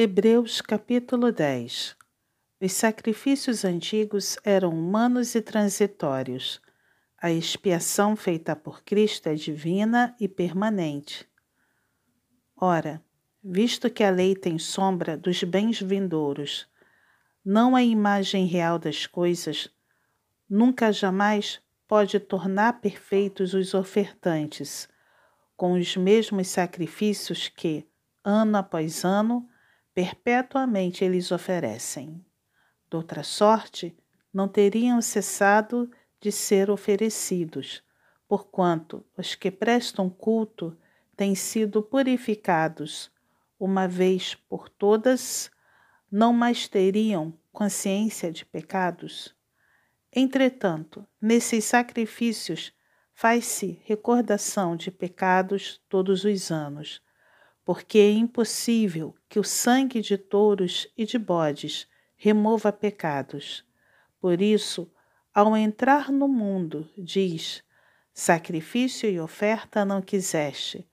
Hebreus capítulo 10 Os sacrifícios antigos eram humanos e transitórios. A expiação feita por Cristo é divina e permanente. Ora, visto que a lei tem sombra dos bens vindouros, não a imagem real das coisas, nunca jamais pode tornar perfeitos os ofertantes, com os mesmos sacrifícios que, ano após ano, perpetuamente eles oferecem. Doutra sorte, não teriam cessado de ser oferecidos, porquanto os que prestam culto têm sido purificados, uma vez por todas, não mais teriam consciência de pecados. Entretanto, nesses sacrifícios faz-se recordação de pecados todos os anos porque é impossível que o sangue de touros e de bodes remova pecados. Por isso, ao entrar no mundo, diz: Sacrifício e oferta não quiseste,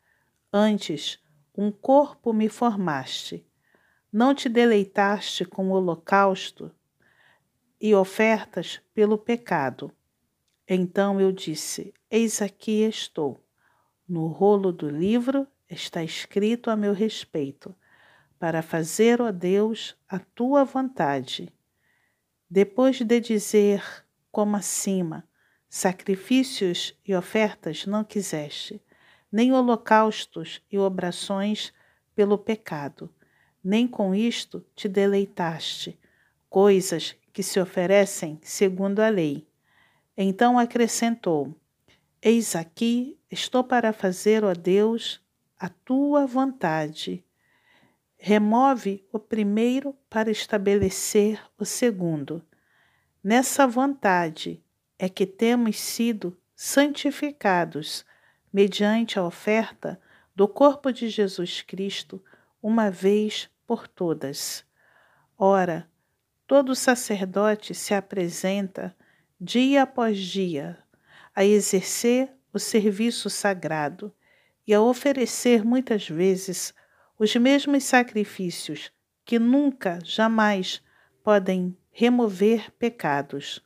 antes um corpo me formaste. Não te deleitaste com holocausto e ofertas pelo pecado. Então eu disse: Eis aqui estou. No rolo do livro está escrito a meu respeito, para fazer, ó Deus, a tua vontade. Depois de dizer, como acima, sacrifícios e ofertas não quiseste, nem holocaustos e obrações pelo pecado, nem com isto te deleitaste, coisas que se oferecem segundo a lei. Então acrescentou: Eis aqui estou para fazer, ó Deus, a tua vontade. Remove o primeiro para estabelecer o segundo. Nessa vontade é que temos sido santificados mediante a oferta do corpo de Jesus Cristo, uma vez por todas. Ora, todo sacerdote se apresenta dia após dia a exercer o serviço sagrado e a oferecer muitas vezes os mesmos sacrifícios que nunca, jamais podem remover pecados.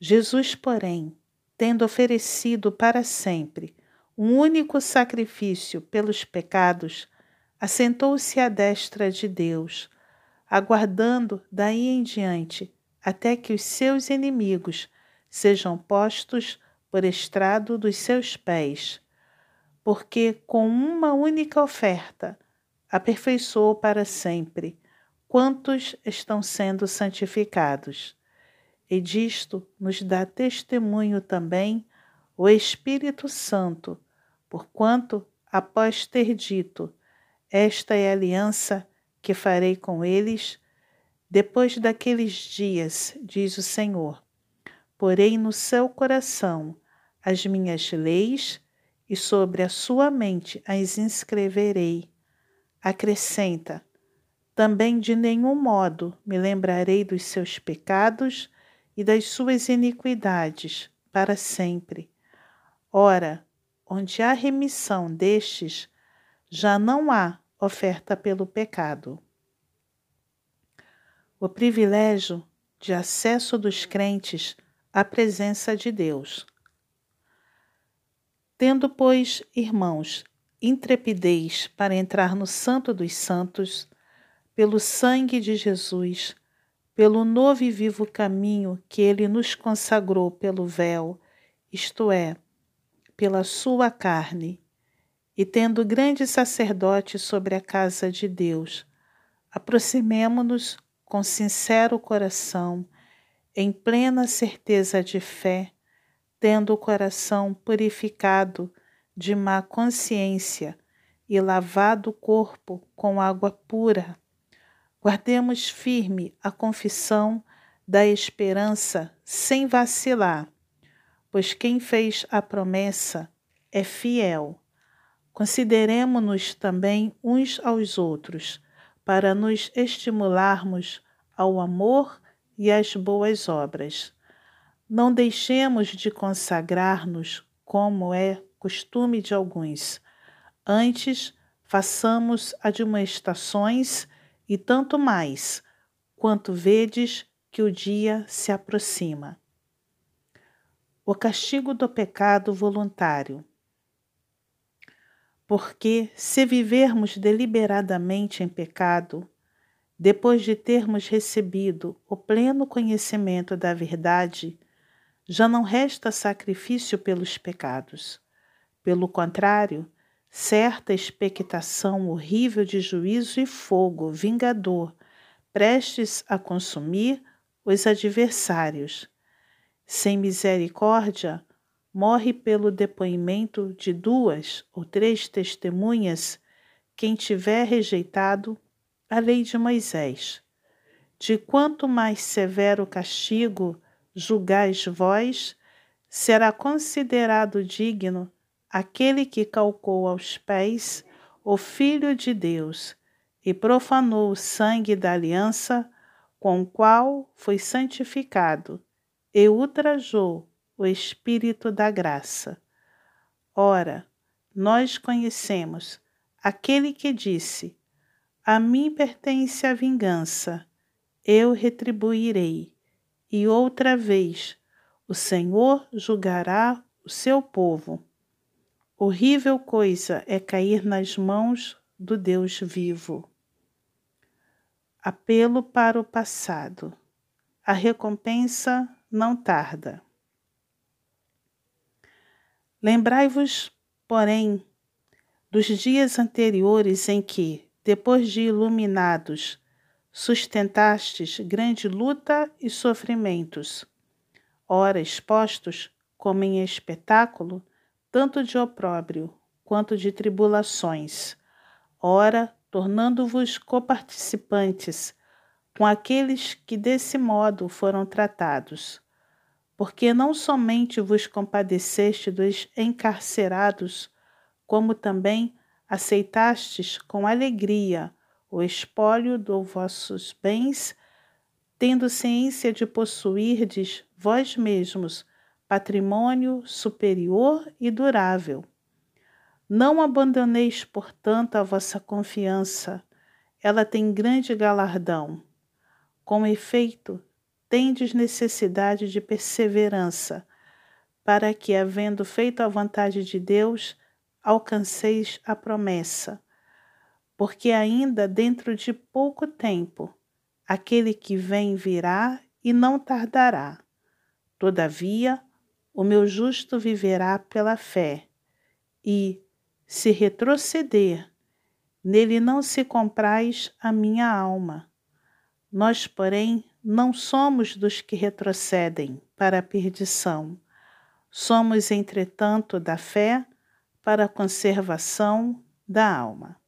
Jesus, porém, tendo oferecido para sempre um único sacrifício pelos pecados, assentou-se à destra de Deus, aguardando daí em diante até que os seus inimigos sejam postos por estrado dos seus pés porque com uma única oferta aperfeiçoou para sempre quantos estão sendo santificados. E disto nos dá testemunho também o Espírito Santo, porquanto, após ter dito: Esta é a aliança que farei com eles, depois daqueles dias, diz o Senhor, porei no seu coração as minhas leis e sobre a sua mente as inscreverei. Acrescenta: também de nenhum modo me lembrarei dos seus pecados e das suas iniquidades para sempre. Ora, onde há remissão destes, já não há oferta pelo pecado. O privilégio de acesso dos crentes à presença de Deus. Tendo, pois, irmãos, intrepidez para entrar no Santo dos Santos, pelo sangue de Jesus, pelo novo e vivo caminho que ele nos consagrou pelo véu, isto é, pela sua carne, e tendo grande sacerdote sobre a casa de Deus, aproximemo-nos com sincero coração, em plena certeza de fé, tendo o coração purificado de má consciência e lavado o corpo com água pura. Guardemos firme a confissão da esperança sem vacilar, pois quem fez a promessa é fiel. Consideremos-nos também uns aos outros, para nos estimularmos ao amor e às boas obras. Não deixemos de consagrar-nos como é costume de alguns. Antes, façamos admoestações e tanto mais, quanto vedes que o dia se aproxima. O castigo do pecado voluntário. Porque, se vivermos deliberadamente em pecado, depois de termos recebido o pleno conhecimento da verdade, já não resta sacrifício pelos pecados. Pelo contrário, certa expectação horrível de juízo e fogo vingador, prestes a consumir os adversários. Sem misericórdia, morre pelo depoimento de duas ou três testemunhas quem tiver rejeitado a lei de Moisés. De quanto mais severo castigo julgais vós, será considerado digno aquele que calcou aos pés o Filho de Deus e profanou o sangue da aliança com o qual foi santificado e ultrajou o Espírito da graça. Ora, nós conhecemos aquele que disse: A mim pertence a vingança, eu retribuirei. E outra vez, o Senhor julgará o seu povo. Horrível coisa é cair nas mãos do Deus vivo. Apelo para o passado. A recompensa não tarda. Lembrai-vos, porém, dos dias anteriores em que, depois de iluminados, sustentastes grande luta e sofrimentos, ora expostos como em espetáculo tanto de opróbrio quanto de tribulações, ora tornando-vos coparticipantes com aqueles que desse modo foram tratados. Porque não somente vos compadeceste dos encarcerados, como também aceitastes com alegria o espólio dos vossos bens, tendo ciência de possuirdes vós mesmos patrimônio superior e durável. Não abandoneis, portanto, a vossa confiança, ela tem grande galardão. Com efeito, tendes necessidade de perseverança, para que, havendo feito a vontade de Deus, alcanceis a promessa. Porque ainda dentro de pouco tempo, aquele que vem virá e não tardará. Todavia, o meu justo viverá pela fé, e, se retroceder, nele não se compraz a minha alma. Nós, porém, não somos dos que retrocedem para a perdição. Somos, entretanto, da fé para a conservação da alma.